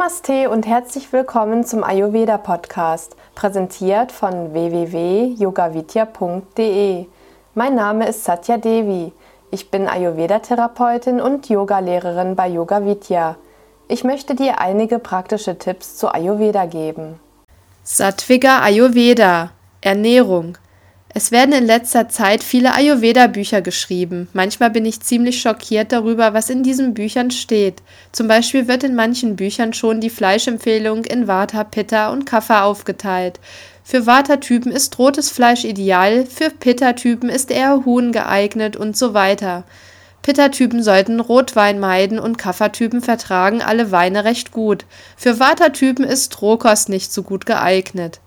Namaste und herzlich willkommen zum Ayurveda Podcast, präsentiert von www.yogavidya.de. Mein Name ist Satya Devi. Ich bin Ayurveda-Therapeutin und Yogalehrerin bei Yoga Vidya. Ich möchte dir einige praktische Tipps zu Ayurveda geben. Sattviga Ayurveda Ernährung es werden in letzter Zeit viele Ayurveda-Bücher geschrieben. Manchmal bin ich ziemlich schockiert darüber, was in diesen Büchern steht. Zum Beispiel wird in manchen Büchern schon die Fleischempfehlung in Vata, Pitta und Kapha aufgeteilt. Für Vata-Typen ist rotes Fleisch ideal, für Pitta-Typen ist eher Huhn geeignet und so weiter. Pitta-Typen sollten Rotwein meiden und Kapha-Typen vertragen alle Weine recht gut. Für Vata-Typen ist Rohkost nicht so gut geeignet.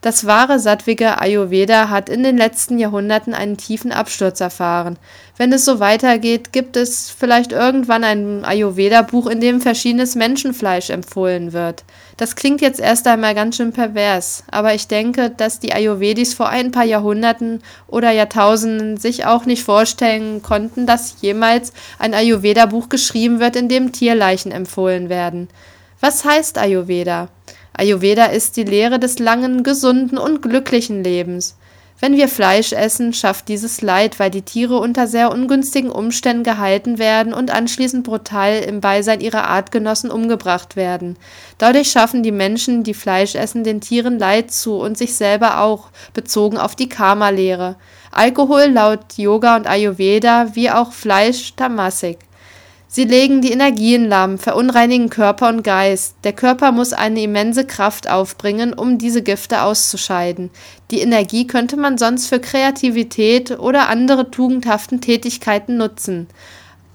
Das wahre sattwige Ayurveda hat in den letzten Jahrhunderten einen tiefen Absturz erfahren. Wenn es so weitergeht, gibt es vielleicht irgendwann ein Ayurveda-Buch, in dem verschiedenes Menschenfleisch empfohlen wird. Das klingt jetzt erst einmal ganz schön pervers, aber ich denke, dass die Ayurvedis vor ein paar Jahrhunderten oder Jahrtausenden sich auch nicht vorstellen konnten, dass jemals ein Ayurveda-Buch geschrieben wird, in dem Tierleichen empfohlen werden. Was heißt Ayurveda? Ayurveda ist die Lehre des langen, gesunden und glücklichen Lebens. Wenn wir Fleisch essen, schafft dieses Leid, weil die Tiere unter sehr ungünstigen Umständen gehalten werden und anschließend brutal im Beisein ihrer Artgenossen umgebracht werden. Dadurch schaffen die Menschen, die Fleisch essen, den Tieren Leid zu und sich selber auch, bezogen auf die Karma-Lehre. Alkohol laut Yoga und Ayurveda wie auch Fleisch Tamasik. Sie legen die Energien lahm, verunreinigen Körper und Geist. Der Körper muss eine immense Kraft aufbringen, um diese Gifte auszuscheiden. Die Energie könnte man sonst für Kreativität oder andere tugendhaften Tätigkeiten nutzen.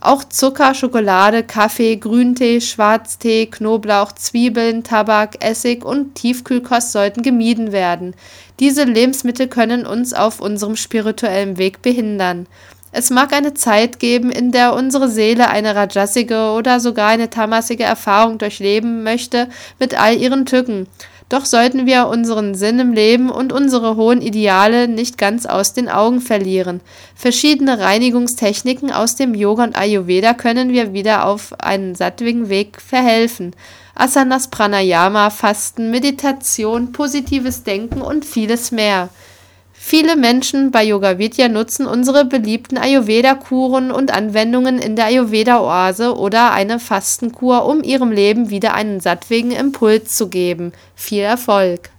Auch Zucker, Schokolade, Kaffee, Grüntee, Schwarztee, Knoblauch, Zwiebeln, Tabak, Essig und Tiefkühlkost sollten gemieden werden. Diese Lebensmittel können uns auf unserem spirituellen Weg behindern. Es mag eine Zeit geben, in der unsere Seele eine rajasige oder sogar eine tamasige Erfahrung durchleben möchte mit all ihren Tücken. Doch sollten wir unseren Sinn im Leben und unsere hohen Ideale nicht ganz aus den Augen verlieren. Verschiedene Reinigungstechniken aus dem Yoga und Ayurveda können wir wieder auf einen sattwigen Weg verhelfen. Asanas, Pranayama, Fasten, Meditation, positives Denken und vieles mehr. Viele Menschen bei Yoga Vidya nutzen unsere beliebten Ayurveda-Kuren und Anwendungen in der Ayurveda-Oase oder eine Fastenkur, um ihrem Leben wieder einen sattwigen Impuls zu geben. Viel Erfolg!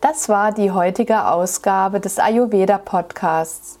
Das war die heutige Ausgabe des Ayurveda Podcasts.